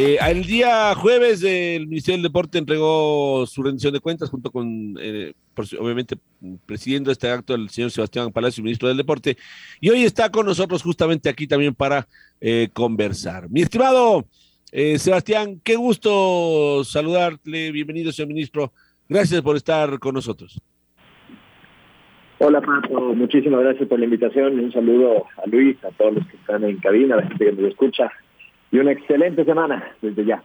Eh, el día jueves el Ministerio del Deporte entregó su rendición de cuentas junto con, eh, obviamente, presidiendo este acto el señor Sebastián Palacio, ministro del Deporte, y hoy está con nosotros justamente aquí también para eh, conversar. Mi estimado Sebastián, qué gusto saludarle, bienvenido señor ministro, gracias por estar con nosotros. Hola Pato, muchísimas gracias por la invitación, un saludo a Luis, a todos los que están en cabina, a la gente que nos escucha y una excelente semana desde ya.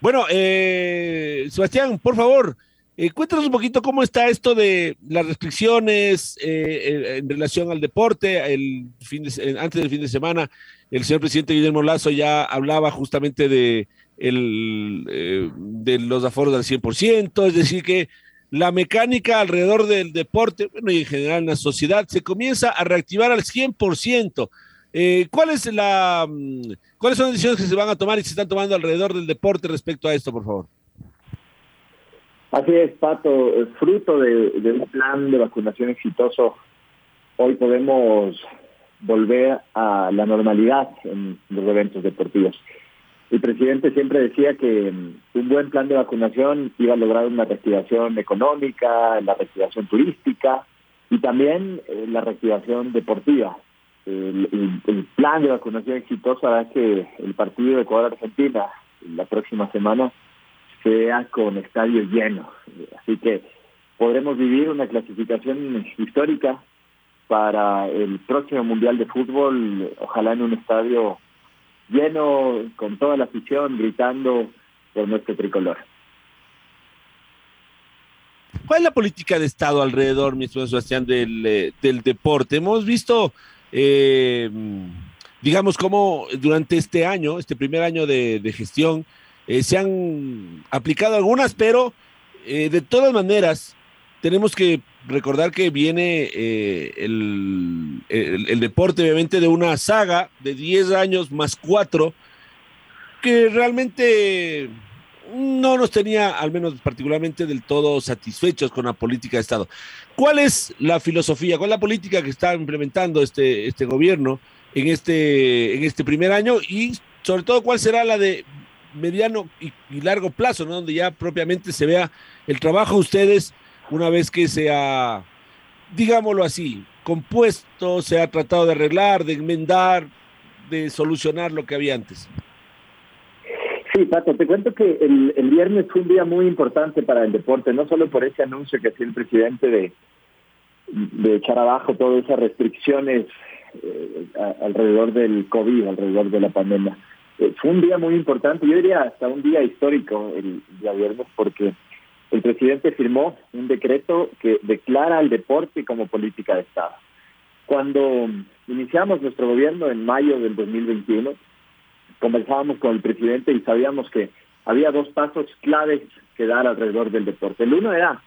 Bueno, eh, Sebastián, por favor, eh, cuéntanos un poquito cómo está esto de las restricciones eh, en relación al deporte. Fin antes del fin de semana, el señor presidente Guillermo Lazo ya hablaba justamente de, de los aforos al 100%, es decir, que la mecánica alrededor del deporte, bueno, y en general en la sociedad, se comienza a reactivar al 100%. Eh, ¿cuál es la, mm, ¿Cuáles son las decisiones que se van a tomar y se están tomando alrededor del deporte respecto a esto, por favor? Así es, Pato. Fruto de, un plan de vacunación exitoso, hoy podemos volver a la normalidad en los eventos deportivos. El presidente siempre decía que mm, un buen plan de vacunación iba a lograr una reactivación económica, la reactivación turística y también eh, la reactivación deportiva el, plan de vacunación exitoso hará que el partido de Ecuador-Argentina la próxima semana sea con estadios llenos. Así que podremos vivir una clasificación histórica para el próximo Mundial de Fútbol, ojalá en un estadio lleno, con toda la afición gritando por nuestro tricolor. ¿Cuál es la política de Estado alrededor, mi Sebastián, del, eh, del deporte? Hemos visto eh, digamos, cómo durante este año, este primer año de, gestión, eh, se han aplicado algunas, pero eh, de todas maneras, tenemos que recordar que viene eh, el, el, deporte, obviamente, de una saga de 10 años más 4, que realmente no nos tenía, al menos particularmente, del todo satisfechos con la política de Estado. ¿Cuál es la filosofía, cuál es la política que está implementando este, este gobierno en este, en este primer año y sobre todo cuál será la de mediano y, largo plazo, ¿no? donde ya propiamente se vea el trabajo de ustedes una vez que se ha, digámoslo así, compuesto, se ha tratado de arreglar, de enmendar, de solucionar lo que había antes. Sí, Pato, te cuento que el, el, viernes fue un día muy importante para el deporte, no solo por ese anuncio que hacía el presidente de, de echar abajo todas esas restricciones eh, alrededor del COVID, alrededor de la pandemia. Eh, fue un día muy importante, yo diría hasta un día histórico el día viernes, porque el presidente firmó un decreto que declara al deporte como política de Estado. Cuando iniciamos nuestro gobierno en mayo del 2021, conversábamos con el presidente y sabíamos que había dos pasos claves que dar alrededor del deporte. El uno era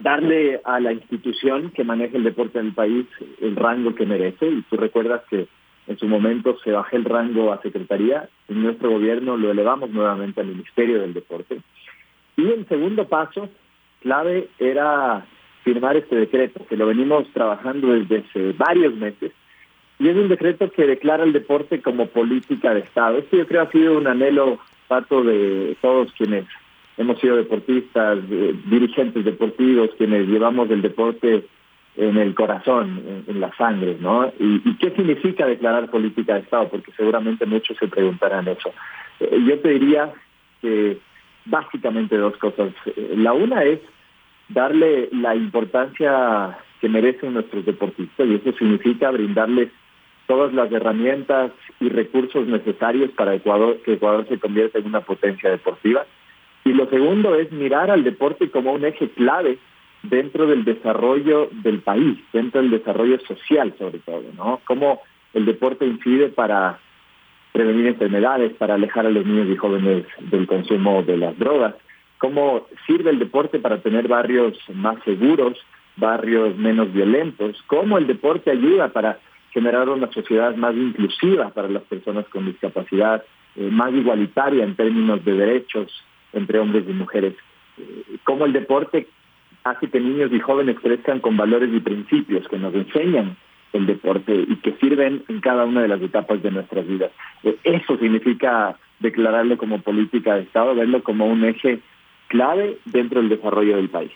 darle a la institución que maneja el deporte en el país el rango que merece. Y tú recuerdas que en su momento se bajó el rango a secretaría. En nuestro gobierno lo elevamos nuevamente al Ministerio del Deporte. Y el segundo paso clave era firmar este decreto, que lo venimos trabajando desde hace varios meses y es un decreto que declara el deporte como política de Estado. Esto yo creo ha sido un anhelo, Pato, de todos quienes hemos sido deportistas, dirigentes deportivos, quienes llevamos el deporte en el corazón, en, la sangre, ¿no? Y, qué significa declarar política de Estado? Porque seguramente muchos se preguntarán eso. Eh, yo te diría que básicamente dos cosas. La una es darle la importancia que merecen nuestros deportistas y eso significa brindarles todas las herramientas y recursos necesarios para Ecuador, que Ecuador se convierta en una potencia deportiva. Y lo segundo es mirar al deporte como un eje clave dentro del desarrollo del país, dentro del desarrollo social sobre todo, ¿no? Cómo el deporte incide para prevenir enfermedades, para alejar a los niños y jóvenes del consumo de las drogas, cómo sirve el deporte para tener barrios más seguros, barrios menos violentos, cómo el deporte ayuda para generar una sociedad más inclusiva para las personas con discapacidad, eh, más igualitaria en términos de derechos entre hombres y mujeres, eh, cómo el deporte hace que niños y jóvenes crezcan con valores y principios que nos enseñan el deporte y que sirven en cada una de las etapas de nuestras vidas. Eh, eso significa declararlo como política de Estado, verlo como un eje clave dentro del desarrollo del país.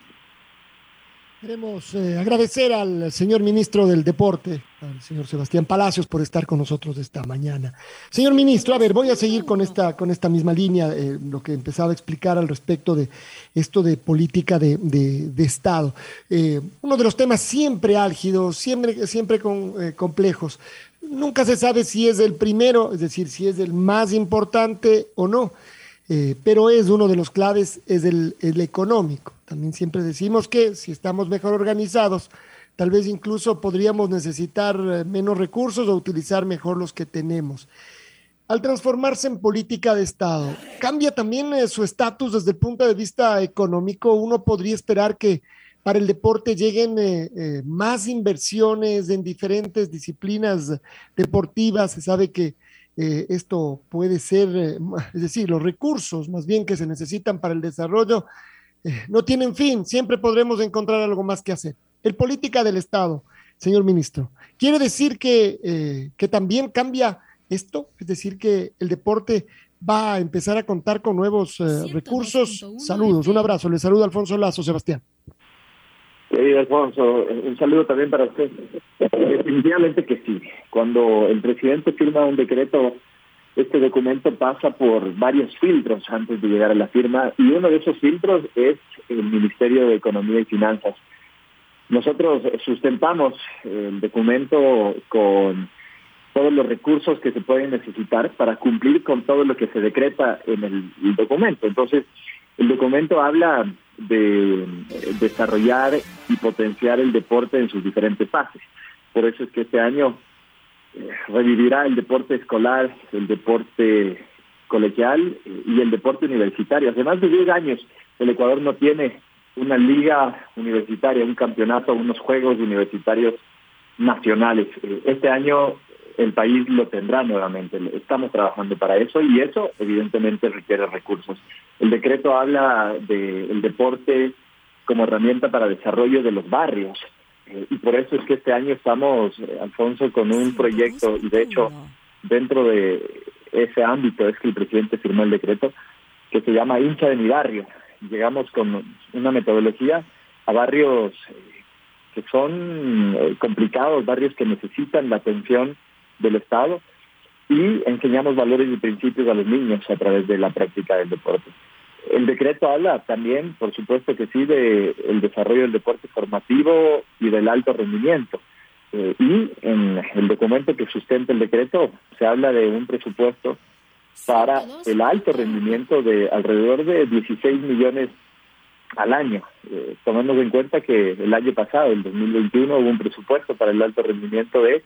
Queremos eh, agradecer al señor ministro del Deporte, al señor Sebastián Palacios, por estar con nosotros esta mañana. Señor ministro, a ver, voy a seguir con esta, con esta misma línea, eh, lo que empezaba a explicar al respecto de esto de política de, de, Estado. Eh, uno de los temas siempre álgidos, siempre, siempre con, complejos. Nunca se sabe si es el primero, es decir, si es el más importante o no. Eh, pero es uno de los claves, es el, económico. También siempre decimos que si estamos mejor organizados, tal vez incluso podríamos necesitar eh, menos recursos o utilizar mejor los que tenemos. Al transformarse en política de Estado, cambia también eh, su estatus desde el punto de vista económico. Uno podría esperar que para el deporte lleguen más inversiones en diferentes disciplinas deportivas. Se sabe que eh, esto puede ser, eh, es decir, los recursos más bien que se necesitan para el desarrollo eh, no tienen fin, siempre podremos encontrar algo más que hacer. El política del Estado, señor ministro, quiere decir que, que también cambia esto, es decir, que el deporte va a empezar a contar con nuevos recursos. Saludos, un abrazo, le saluda Alfonso Lazo, Sebastián. Sí, Alfonso, un saludo también para usted. Definitivamente que sí. Cuando el presidente firma un decreto, este documento pasa por varios filtros antes de llegar a la firma y uno de esos filtros es el Ministerio de Economía y Finanzas. Nosotros sustentamos el documento con todos los recursos que se pueden necesitar para cumplir con todo lo que se decreta en el documento. Entonces, el documento habla de desarrollar y potenciar el deporte en sus diferentes fases. Por eso es que este año eh, revivirá el deporte escolar, el deporte colegial eh, y el deporte universitario. Hace más de 10 años el Ecuador no tiene una liga universitaria, un campeonato, unos juegos universitarios nacionales. Eh, este año el país lo tendrá nuevamente. Estamos trabajando para eso y eso evidentemente requiere recursos. El decreto habla del deporte como herramienta para desarrollo de los barrios eh, y por eso es que este año estamos, eh, Alfonso, con un proyecto y de hecho dentro de ese ámbito es que el presidente firmó el decreto que se llama hincha de mi barrio. Llegamos con una metodología a barrios eh, que son complicados, barrios que necesitan la atención del Estado y enseñamos valores y principios a los niños a través de la práctica del deporte. El decreto habla también, por supuesto que sí, de el desarrollo del deporte formativo y del alto rendimiento. Eh, y en el documento que sustenta el decreto se habla de un presupuesto para el alto rendimiento de alrededor de 16 millones al año. Eh, en cuenta que el año pasado, el 2021, hubo un presupuesto para el alto rendimiento de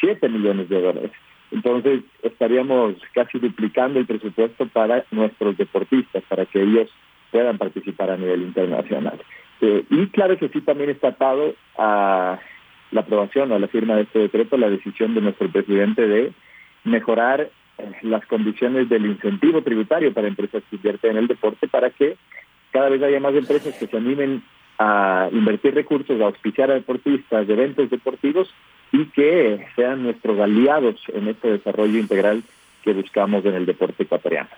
7 millones de dólares. Entonces estaríamos casi duplicando el presupuesto para nuestros deportistas, para que ellos puedan participar a nivel internacional. Eh, y claro que sí también está atado a la aprobación o a la firma de este decreto la decisión de nuestro presidente de mejorar eh, las condiciones del incentivo tributario para empresas que invierten en el deporte para que cada vez haya más empresas que se animen a invertir recursos, a auspiciar a deportistas de eventos deportivos y que sean nuestros aliados en este desarrollo integral que buscamos en el deporte ecuatoriano.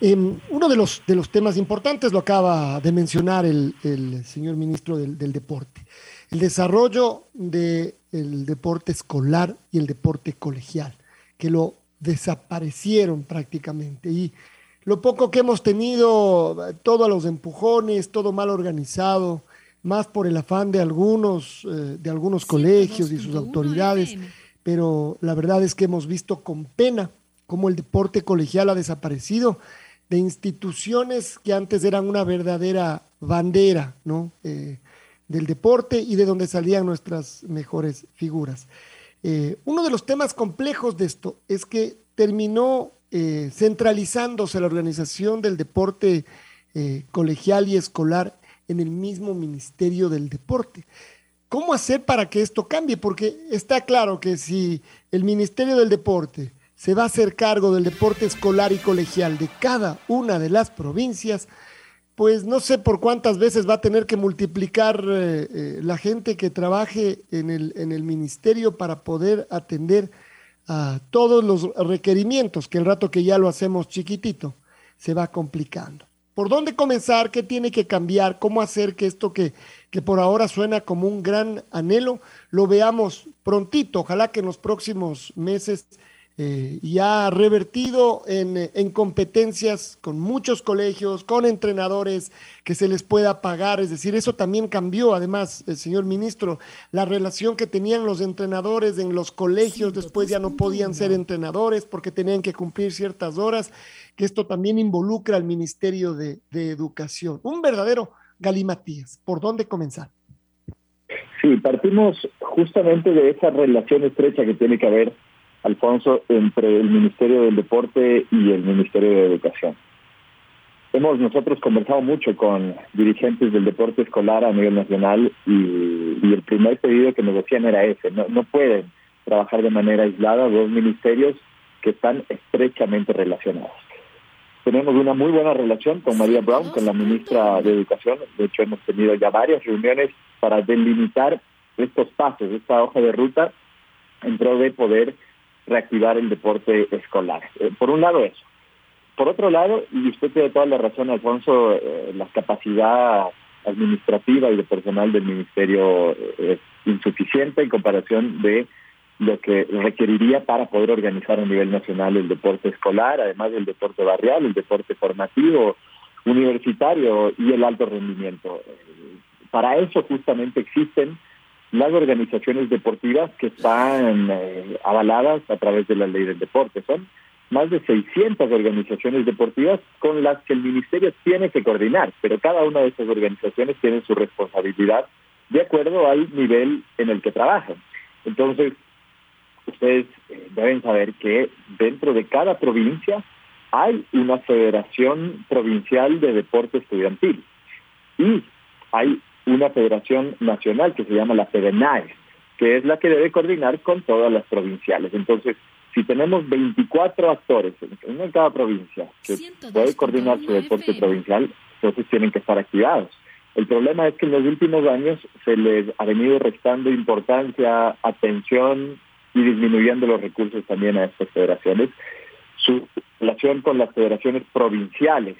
Em, uno de los, de los temas importantes lo acaba de mencionar el, señor ministro del, deporte, el desarrollo del deporte escolar y el deporte colegial, que lo desaparecieron prácticamente. Y lo poco que hemos tenido, todos los empujones, todo mal organizado, más por el afán de algunos, eh, de algunos colegios y sus autoridades, pero la verdad es que hemos visto con pena cómo el deporte colegial ha desaparecido de instituciones que antes eran una verdadera bandera ¿no? Eh, del deporte y de donde salían nuestras mejores figuras. Eh, uno de los temas complejos de esto es que terminó eh, centralizándose la organización del deporte colegial y escolar en el mismo Ministerio del Deporte. ¿Cómo hacer para que esto cambie? Porque está claro que si el Ministerio del Deporte se va a hacer cargo del deporte escolar y colegial de cada una de las provincias, pues no sé por cuántas veces va a tener que multiplicar eh, eh, la gente que trabaje en el, en el ministerio para poder atender a todos los requerimientos, que el rato que ya lo hacemos chiquitito, se va complicando. ¿Por dónde comenzar? ¿Qué tiene que cambiar? ¿Cómo hacer que esto que, que por ahora suena como un gran anhelo lo veamos prontito? Ojalá que en los próximos meses eh, y ha revertido en, competencias con muchos colegios, con entrenadores que se les pueda pagar. Es decir, eso también cambió, además, el señor ministro, la relación que tenían los entrenadores en los colegios, después ya no podían ser entrenadores porque tenían que cumplir ciertas horas, que esto también involucra al Ministerio de, de Educación. Un verdadero galimatías. ¿Por dónde comenzar? Sí, partimos justamente de esa relación estrecha que tiene que haber Alfonso, entre el Ministerio del Deporte y el Ministerio de Educación. Hemos nosotros conversado mucho con dirigentes del deporte escolar a nivel nacional y, el primer pedido que nos era ese, no, no pueden trabajar de manera aislada dos ministerios que están estrechamente relacionados. Tenemos una muy buena relación con María Brown, con la ministra de Educación. De hecho, hemos tenido ya varias reuniones para delimitar estos pasos, esta hoja de ruta, en pro de poder reactivar el deporte escolar. Eh, por un lado eso. Por otro lado, y usted tiene toda la razón, Alfonso, eh, la capacidad administrativa y de personal del ministerio eh, es insuficiente en comparación de lo que requeriría para poder organizar a nivel nacional el deporte escolar, además del deporte barrial, el deporte formativo, universitario y el alto rendimiento. Para eso justamente existen las organizaciones deportivas que están eh, avaladas a través de la ley del deporte. Son más de 600 organizaciones deportivas con las que el ministerio tiene que coordinar, pero cada una de esas organizaciones tiene su responsabilidad de acuerdo al nivel en el que trabajan. Entonces, ustedes eh, deben saber que dentro de cada provincia hay una federación provincial de deporte estudiantil y hay una federación nacional que se llama la FEDENAE, que es la que debe coordinar con todas las provinciales. Entonces, si tenemos 24 actores, uno en cada provincia, que puede coordinar su deporte provincial, entonces tienen que estar activados. El problema es que en los últimos años se les ha venido restando importancia, atención y disminuyendo los recursos también a estas federaciones. Su relación con las federaciones provinciales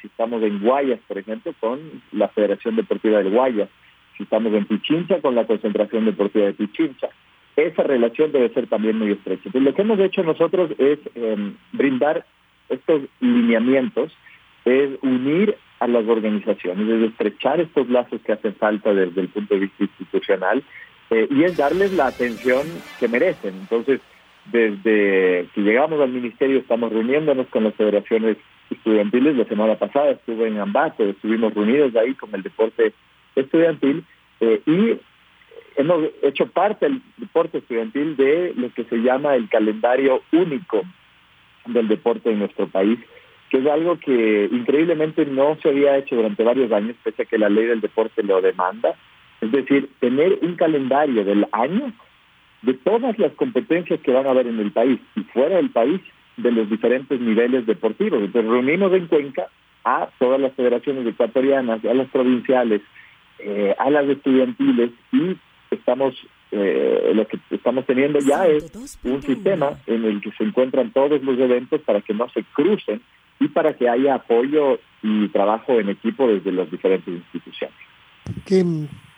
si estamos en Guayas, por ejemplo, con la Federación Deportiva del Guayas. Si estamos en Pichincha, con la Concentración Deportiva de Pichincha. Esa relación debe ser también muy estrecha. Entonces, lo que hemos hecho nosotros es em, brindar estos lineamientos, es unir a las organizaciones, es estrechar estos lazos que hacen falta desde el punto de vista institucional eh, y es darles la atención que merecen. Entonces, desde que llegamos al ministerio estamos reuniéndonos con las federaciones estudiantiles. La semana pasada estuve en Ambato, estuvimos reunidos ahí con el deporte estudiantil eh, y hemos hecho parte del deporte estudiantil de lo que se llama el calendario único del deporte en nuestro país, que es algo que increíblemente no se había hecho durante varios años, pese a que la ley del deporte lo demanda. Es decir, tener un calendario del año de todas las competencias que van a haber en el país y fuera del país de los diferentes niveles deportivos. Entonces reunimos en Cuenca a todas las federaciones ecuatorianas, a las provinciales, eh, a las estudiantiles y estamos eh, lo que estamos teniendo ya es un sistema en el que se encuentran todos los eventos para que no se crucen y para que haya apoyo y trabajo en equipo desde las diferentes instituciones. Que,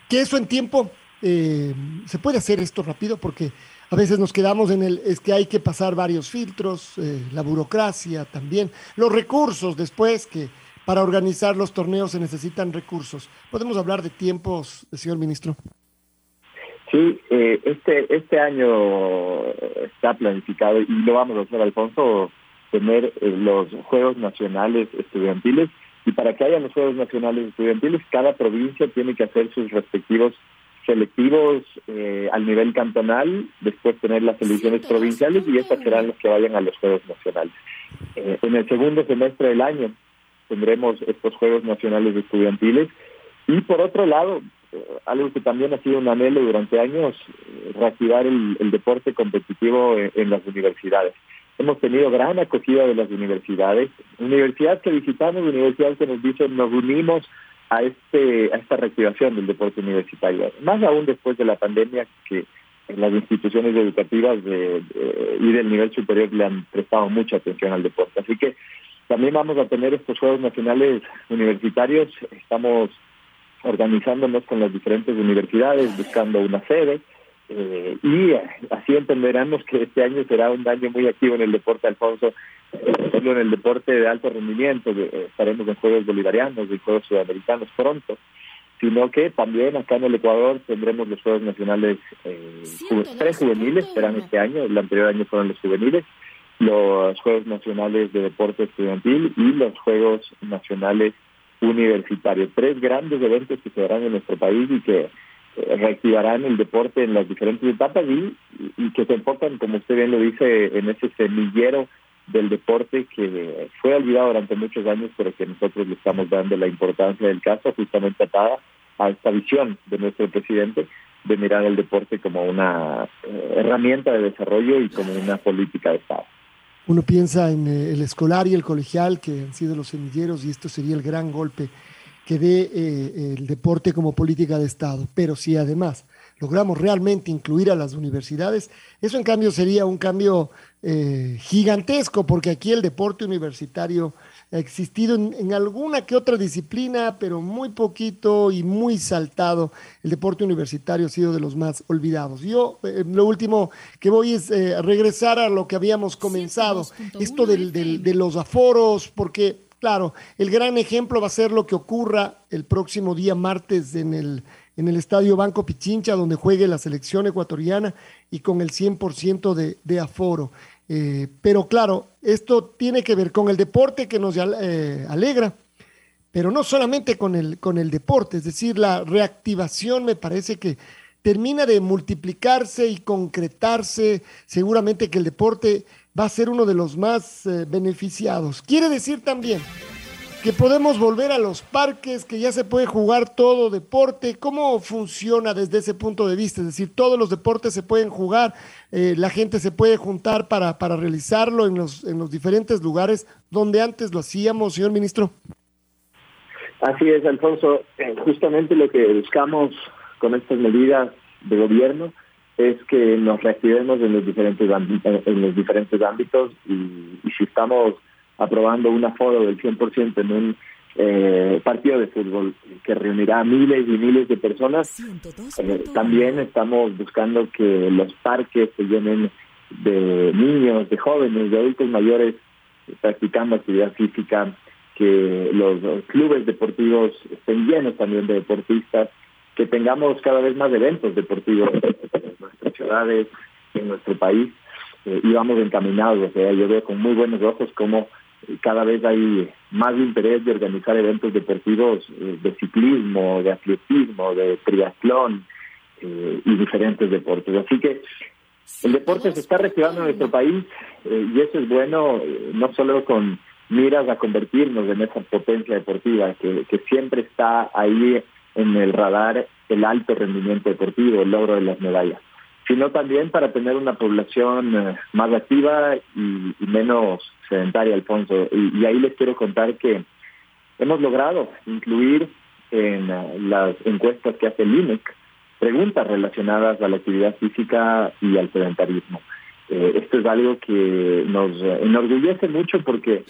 que eso en tiempo eh, se puede hacer esto rápido porque a veces nos quedamos en el, es que hay que pasar varios filtros, eh, la burocracia también, los recursos después, que para organizar los torneos se necesitan recursos. ¿Podemos hablar de tiempos, señor ministro? Sí, eh, este, este año está planificado y lo vamos a hacer, Alfonso, tener eh, los Juegos Nacionales Estudiantiles y para que haya los Juegos Nacionales Estudiantiles, cada provincia tiene que hacer sus respectivos selectivos eh, al nivel cantonal, después tener las elecciones provinciales y estas serán las que vayan a los Juegos Nacionales. Eh, en el segundo semestre del año tendremos estos Juegos Nacionales Estudiantiles y por otro lado, eh, algo que también ha sido un anhelo durante años, reactivar el, deporte competitivo en, las universidades. Hemos tenido gran acogida de las universidades, universidades que visitamos, universidades que nos dicen nos unimos a este a esta reactivación del deporte universitario, más aún después de la pandemia que las instituciones educativas de, y del nivel superior le han prestado mucha atención al deporte. Así que también vamos a tener estos Juegos Nacionales Universitarios, estamos organizándonos con las diferentes universidades, buscando una sede, eh, y así entenderemos que este año será un año muy activo en el deporte, Alfonso, solo en el deporte de alto rendimiento, eh, estaremos en Juegos Bolivarianos, en Juegos Sudamericanos pronto, sino que también acá en el Ecuador tendremos los Juegos Nacionales eh, tres juveniles, serán este año, el anterior año fueron los juveniles, los Juegos Nacionales de Deporte Estudiantil y los Juegos Nacionales Universitarios. Tres grandes eventos que se darán en nuestro país y que reactivarán el deporte en las diferentes etapas y, y que se enfocan, como usted bien lo dice, en ese semillero del deporte que fue olvidado durante muchos años, pero que nosotros le estamos dando la importancia del caso, justamente atada a esta visión de nuestro presidente de mirar el deporte como una eh, herramienta de desarrollo y como una política de Estado. Uno piensa en eh, el escolar y el colegial, que han sido los semilleros, y esto sería el gran golpe que dé eh, el deporte como política de Estado. Pero si además logramos realmente incluir a las universidades, eso en cambio sería un cambio eh, gigantesco, porque aquí el deporte universitario ha existido en, alguna que otra disciplina, pero muy poquito y muy saltado. El deporte universitario ha sido de los más olvidados. Yo eh, lo último que voy es eh, regresar a lo que habíamos comenzado, esto de los aforos, porque claro, el gran ejemplo va a ser lo que ocurra el próximo día martes en el en el Estadio Banco Pichincha, donde juegue la selección ecuatoriana y con el 100% de, de aforo. Eh, pero claro, esto tiene que ver con el deporte que nos eh, alegra, pero no solamente con el, con el deporte, es decir, la reactivación me parece que termina de multiplicarse y concretarse. Seguramente que el deporte va a ser uno de los más eh, beneficiados. Quiere decir también que podemos volver a los parques, que ya se puede jugar todo deporte. ¿Cómo funciona desde ese punto de vista? Es decir, todos los deportes se pueden jugar, eh, la gente se puede juntar para, para realizarlo en los, en los diferentes lugares donde antes lo hacíamos, señor ministro. Así es, Alfonso. Eh, justamente lo que buscamos con estas medidas de gobierno es que nos reactivemos en los diferentes, en los diferentes ámbitos y, y si estamos aprobando un aforo del 100% en un eh, partido de fútbol que reunirá miles y miles de personas. Eh, también estamos buscando que los parques se llenen de niños, de jóvenes, de adultos mayores practicando actividad física, que los, clubes deportivos estén llenos también de deportistas, que tengamos cada vez más eventos deportivos en nuestras ciudades, en nuestro país, eh, y vamos encaminados. O sea, yo veo con muy buenos ojos cómo cada vez hay más interés de organizar eventos deportivos eh, de ciclismo, de atletismo, de triatlón eh, y diferentes deportes. Así que el deporte se está reactivando en nuestro país eh, y eso es bueno no solo con miras a convertirnos en esa potencia deportiva que, que siempre está ahí en el radar el alto rendimiento deportivo, el logro de las medallas sino también para tener una población eh, más activa y, menos sedentaria, Alfonso. Y, ahí les quiero contar que hemos logrado incluir en eh, las encuestas que hace el INEC preguntas relacionadas a la actividad física y al sedentarismo. Eh, esto es algo que nos enorgullece mucho porque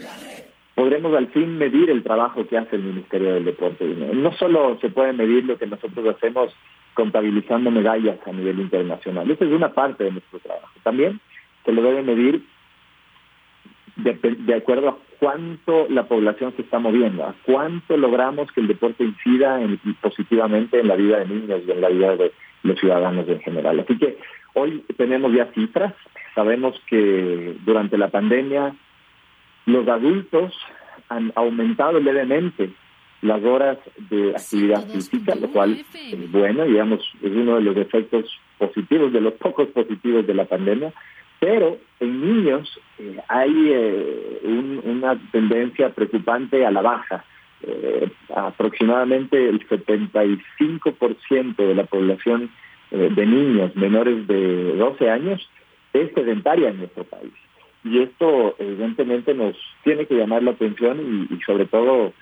podremos al fin medir el trabajo que hace el Ministerio del Deporte. No solo se puede medir lo que nosotros hacemos contabilizando medallas a nivel internacional. Esa es una parte de nuestro trabajo. También se lo debe medir de, acuerdo a cuánto la población se está moviendo, a cuánto logramos que el deporte incida positivamente en la vida de niños y en la vida de, los ciudadanos en general. Así que hoy tenemos ya cifras, sabemos que durante la pandemia los adultos han aumentado levemente las horas de actividad física, lo cual es bueno, digamos, es uno de los efectos positivos, de los pocos positivos de la pandemia, pero en niños eh, hay eh, una tendencia preocupante a la baja. Eh, aproximadamente el 75% de la población de niños menores de 12 años es sedentaria en nuestro país. Y esto evidentemente nos tiene que llamar la atención y, sobre todo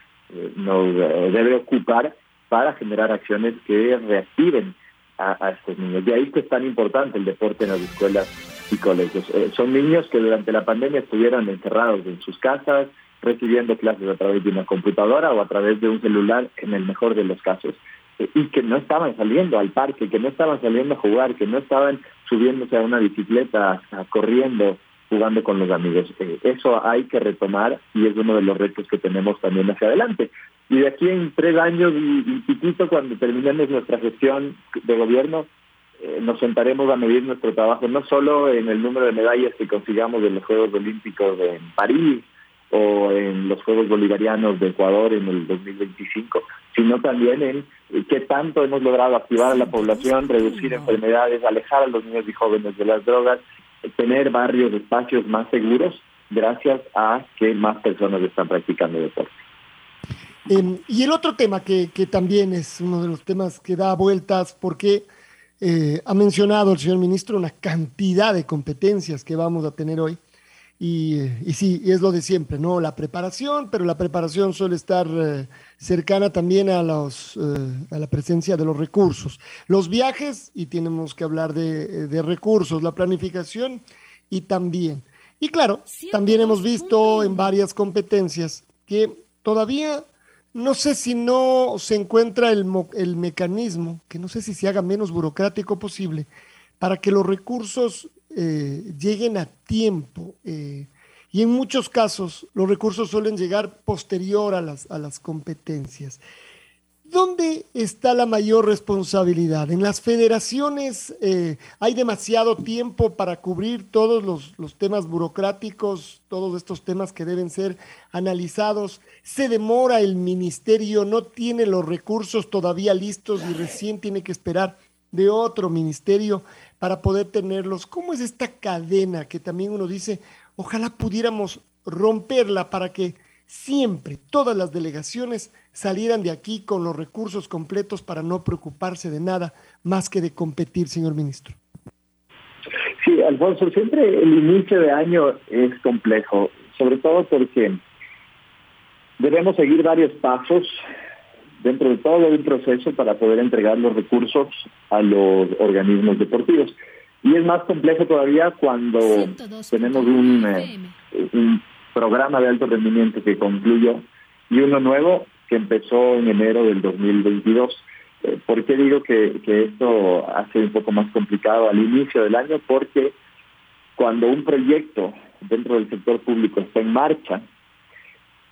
nos debe ocupar para generar acciones que reactiven a, estos niños. De ahí que es tan importante el deporte en las escuelas y colegios. Eh, son niños que durante la pandemia estuvieron encerrados en sus casas, recibiendo clases a través de una computadora o a través de un celular, en el mejor de los casos, eh, y que no estaban saliendo al parque, que no estaban saliendo a jugar, que no estaban subiéndose a una bicicleta, corriendo, jugando con los amigos. Eh, eso hay que retomar y es uno de los retos que tenemos también hacia adelante. Y de aquí en tres años y, y piquito, cuando terminemos nuestra gestión de gobierno, eh, nos sentaremos a medir nuestro trabajo no solo en el número de medallas que consigamos en los Juegos Olímpicos en París o en los Juegos Bolivarianos de Ecuador en el 2025, sino también en qué tanto hemos logrado activar a la población, reducir enfermedades, alejar a los niños y jóvenes de las drogas, tener barrios, espacios más seguros, gracias a que más personas están practicando deporte. Em, y el otro tema que, que también es uno de los temas que da vueltas, porque eh, ha mencionado el señor ministro una cantidad de competencias que vamos a tener hoy. Y, y, sí, es lo de siempre, ¿no? La preparación, pero la preparación suele estar eh, cercana también a, los, eh, a la presencia de los recursos. Los viajes, y tenemos que hablar de, de recursos, la planificación y también. Y claro, también hemos visto en varias competencias que todavía no sé si no se encuentra el, el, mecanismo, que no sé si se haga menos burocrático posible, para que los recursos eh, lleguen a tiempo. Eh, y en muchos casos los recursos suelen llegar posterior a las, a las competencias. ¿Dónde está la mayor responsabilidad? ¿En las federaciones eh, hay demasiado tiempo para cubrir todos los, temas burocráticos, todos estos temas que deben ser analizados? ¿Se demora el ministerio? ¿No tiene los recursos todavía listos y recién tiene que esperar de otro ministerio para poder tenerlos? ¿Cómo es esta cadena que también uno dice, ojalá pudiéramos romperla para que siempre todas las delegaciones salieran de aquí con los recursos completos para no preocuparse de nada más que de competir, señor ministro. Sí, Alfonso, siempre el inicio de año es complejo, sobre todo porque debemos seguir varios pasos dentro de todo un proceso para poder entregar los recursos a los organismos deportivos. Y es más complejo todavía cuando tenemos un, eh, un programa de alto rendimiento que concluyó y uno nuevo que empezó en enero del 2022. Eh, ¿Por qué digo que, esto hace un poco más complicado al inicio del año? Porque cuando un proyecto dentro del sector público está en marcha,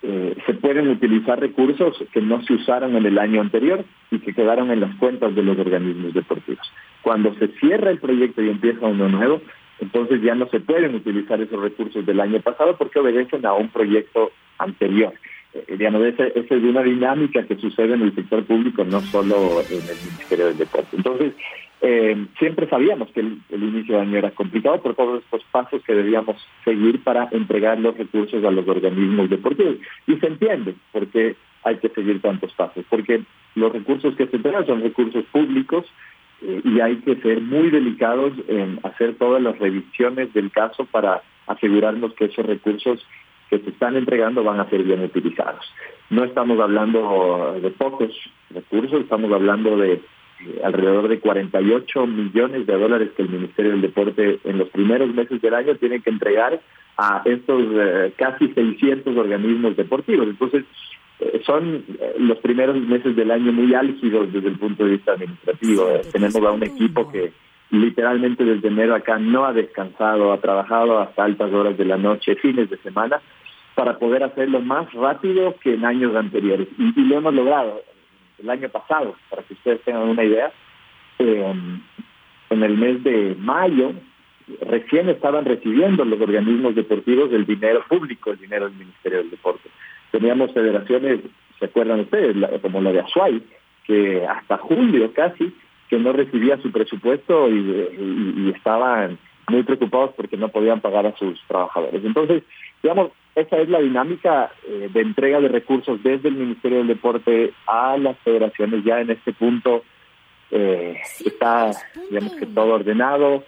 eh, se pueden utilizar recursos que no se usaron en el año anterior y que quedaron en las cuentas de los organismos deportivos. Cuando se cierra el proyecto y empieza uno nuevo, entonces ya no se pueden utilizar esos recursos del año pasado porque obedecen a un proyecto anterior. Eh, digamos, esa, es una dinámica que sucede en el sector público, no solo en el Ministerio del Deporte. Entonces, eh, siempre sabíamos que el, inicio de año era complicado por todos estos pasos que debíamos seguir para entregar los recursos a los organismos deportivos. Y se entiende por qué hay que seguir tantos pasos, porque los recursos que se entregan son recursos públicos eh, y hay que ser muy delicados en hacer todas las revisiones del caso para asegurarnos que esos recursos que se están entregando van a ser bien utilizados. No estamos hablando de pocos recursos, estamos hablando de alrededor de 48 millones de dólares que el Ministerio del Deporte en los primeros meses del año tiene que entregar a estos eh, casi 600 organismos deportivos. Entonces, eh, son los primeros meses del año muy álgidos desde el punto de vista administrativo. tenemos a un equipo que literalmente desde enero acá no ha descansado, ha trabajado hasta altas horas de la noche, fines de semana, para poder hacerlo más rápido que en años anteriores. Y, lo hemos logrado. El año pasado, para que ustedes tengan una idea, en el mes de mayo recién estaban recibiendo los organismos deportivos el dinero público, el dinero del Ministerio del Deporte. Teníamos federaciones, ¿se acuerdan ustedes? como la de Azuay, que hasta julio casi, que no recibía su presupuesto y, estaban muy preocupados porque no podían pagar a sus trabajadores. Entonces, digamos, esa es la dinámica eh, de entrega de recursos desde el Ministerio del Deporte a las federaciones. Ya en este punto eh, está, digamos que todo ordenado.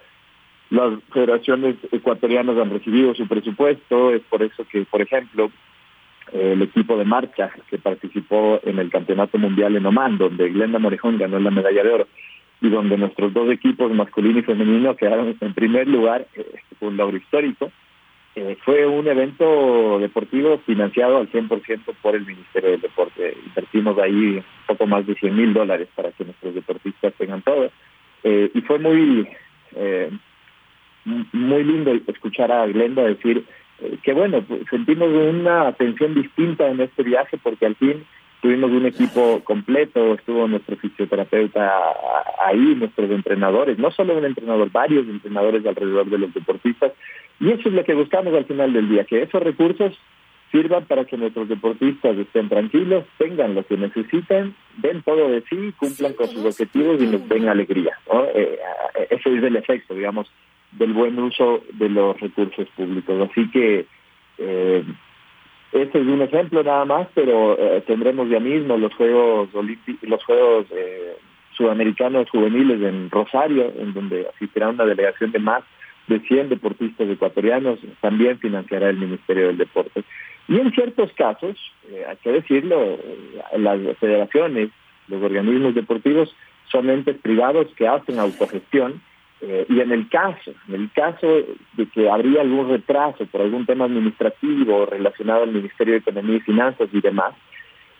Las federaciones ecuatorianas han recibido su presupuesto, es por eso que, por ejemplo, el equipo de marcha que participó en el Campeonato Mundial en Oman, donde Glenda Morejón ganó la medalla de oro, y donde nuestros dos equipos, masculino y femenino, quedaron en primer lugar, eh, un logro histórico. Eh, fue un evento deportivo financiado al 100% por el Ministerio del Deporte. Invertimos ahí poco más de 100 mil dólares para que nuestros deportistas tengan todo. Eh, y fue muy, muy lindo escuchar a Glenda decir que bueno, pues, sentimos una atención distinta en este viaje porque al fin tuvimos un equipo completo, estuvo nuestro fisioterapeuta ahí, nuestros entrenadores, no solo un entrenador, varios entrenadores alrededor de los deportistas, y eso es lo que buscamos al final del día, que esos recursos sirvan para que nuestros deportistas estén tranquilos, tengan lo que necesitan, den todo de sí, cumplan con sus objetivos y nos den alegría. ¿no? Eh, eh, ese es el efecto, digamos, del buen uso de los recursos públicos. Así que eh, ese es un ejemplo nada más, pero eh, tendremos ya mismo los Juegos los Juegos Sudamericanos Juveniles en Rosario, en donde asistirá una delegación de más de 100 deportistas ecuatorianos, también financiará el Ministerio del Deporte. Y en ciertos casos, eh, hay que decirlo, las federaciones, los organismos deportivos son entes privados que hacen autogestión eh, y en el caso, en el caso de que habría algún retraso por algún tema administrativo relacionado al Ministerio de Economía y Finanzas y demás,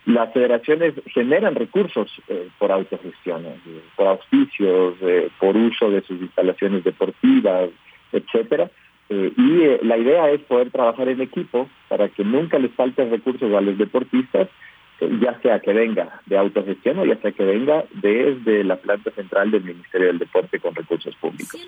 las federaciones generan recursos eh, por autogestión, eh, por auspicios, por uso de sus instalaciones deportivas, etcétera. y la idea es poder trabajar en equipo para que nunca les falten recursos a los deportistas ya sea que venga de autogestión o ya sea que venga desde la planta central del Ministerio del Deporte con recursos públicos.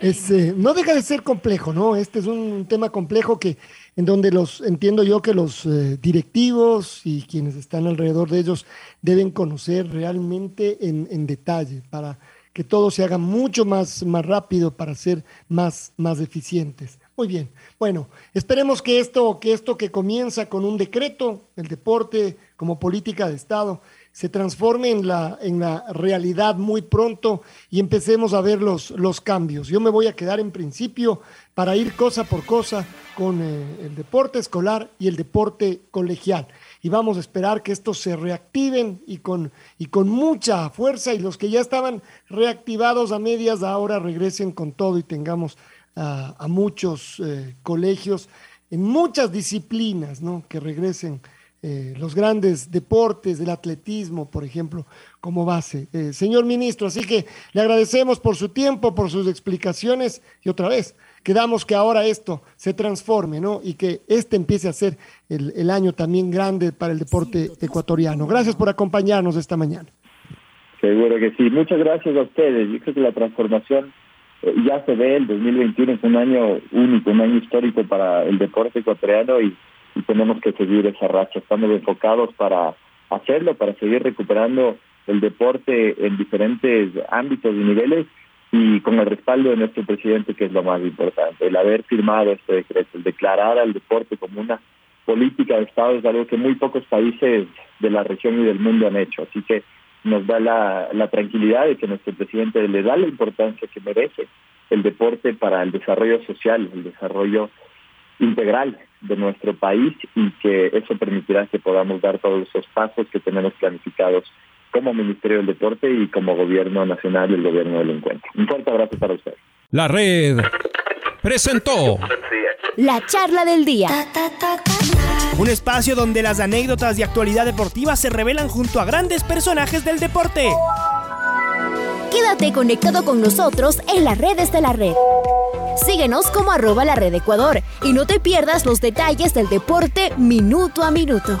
Es, eh, no deja de ser complejo, ¿no? Este es un tema complejo que en donde los entiendo yo que los eh, directivos y quienes están alrededor de ellos deben conocer realmente en, en detalle para que todo se haga mucho más, más rápido para ser más, más eficientes. Muy bien. Bueno, esperemos que esto, que esto que comienza con un decreto, el deporte como política de Estado, se transforme en la, en la realidad muy pronto y empecemos a ver los, los cambios. Yo me voy a quedar en principio para ir cosa por cosa con eh, el deporte escolar y el deporte colegial. Y vamos a esperar que estos se reactiven y con, y con mucha fuerza y los que ya estaban reactivados a medias ahora regresen con todo y tengamos a, muchos eh, colegios en muchas disciplinas, ¿no? Que regresen eh, los grandes deportes del atletismo, por ejemplo, como base. Eh, señor ministro, así que le agradecemos por su tiempo, por sus explicaciones y otra vez, quedamos que ahora esto se transforme, ¿no? Y que este empiece a ser el, el año también grande para el deporte ecuatoriano. Gracias por acompañarnos esta mañana. Seguro que sí. Muchas gracias a ustedes. Yo creo que la transformación eh, ya se ve, el 2021 es un año único, un año histórico para el deporte ecuatoriano y, tenemos que seguir esa racha. Estamos enfocados para hacerlo, para seguir recuperando el deporte en diferentes ámbitos y niveles y con el respaldo de nuestro presidente, que es lo más importante. El haber firmado este decreto, el declarar al deporte como una política de Estado es algo que muy pocos países de la región y del mundo han hecho. Así que nos da la, tranquilidad de que nuestro presidente le da la importancia que merece el deporte para el desarrollo social, el desarrollo integral de nuestro país y que eso permitirá que podamos dar todos esos pasos que tenemos planificados como Ministerio del Deporte y como Gobierno Nacional y el Gobierno del Encuentro. Un fuerte abrazo para ustedes. La red presentó la charla del día. Un espacio donde las anécdotas de actualidad deportiva se revelan junto a grandes personajes del deporte. Quédate conectado con nosotros en las redes de la red. Síguenos como arroba la red Ecuador y no te pierdas los detalles del deporte minuto a minuto.